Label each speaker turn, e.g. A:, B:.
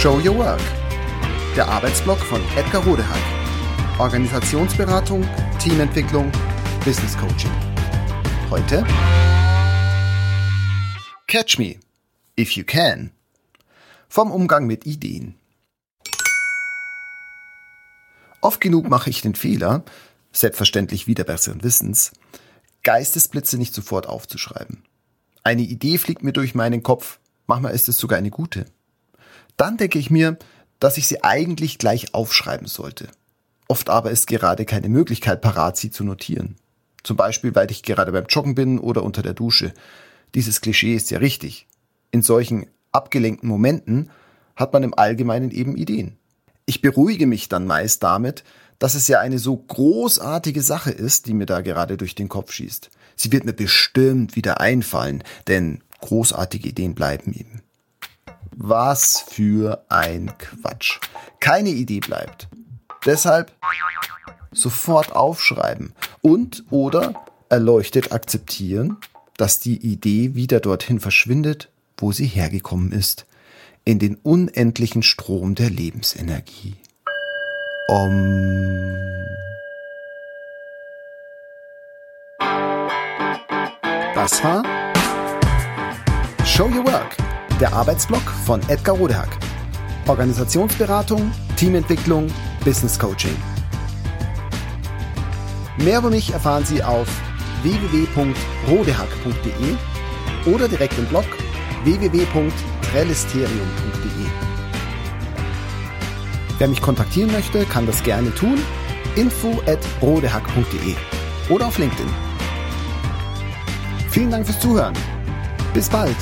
A: Show Your Work. Der Arbeitsblock von Edgar Rodehack. Organisationsberatung, Teamentwicklung, Business Coaching. Heute Catch Me, if you can. Vom Umgang mit Ideen. Oft genug mache ich den Fehler, selbstverständlich wieder besseren Wissens, Geistesblitze nicht sofort aufzuschreiben. Eine Idee fliegt mir durch meinen Kopf, manchmal ist es sogar eine gute. Dann denke ich mir, dass ich sie eigentlich gleich aufschreiben sollte. Oft aber ist gerade keine Möglichkeit parat, sie zu notieren. Zum Beispiel, weil ich gerade beim Joggen bin oder unter der Dusche. Dieses Klischee ist ja richtig. In solchen abgelenkten Momenten hat man im Allgemeinen eben Ideen. Ich beruhige mich dann meist damit, dass es ja eine so großartige Sache ist, die mir da gerade durch den Kopf schießt. Sie wird mir bestimmt wieder einfallen, denn großartige Ideen bleiben eben. Was für ein Quatsch. Keine Idee bleibt. Deshalb sofort aufschreiben und oder erleuchtet akzeptieren, dass die Idee wieder dorthin verschwindet, wo sie hergekommen ist, in den unendlichen Strom der Lebensenergie. Om. Das war Show Your Work, der Arbeitsblock von Edgar Rodehack. Organisationsberatung, Teamentwicklung, Business Coaching. Mehr über mich erfahren Sie auf www.rodehack.de oder direkt im Blog www.trellisterium.de. Wer mich kontaktieren möchte, kann das gerne tun. info at rodehack.de oder auf LinkedIn. Vielen Dank fürs Zuhören. Bis bald.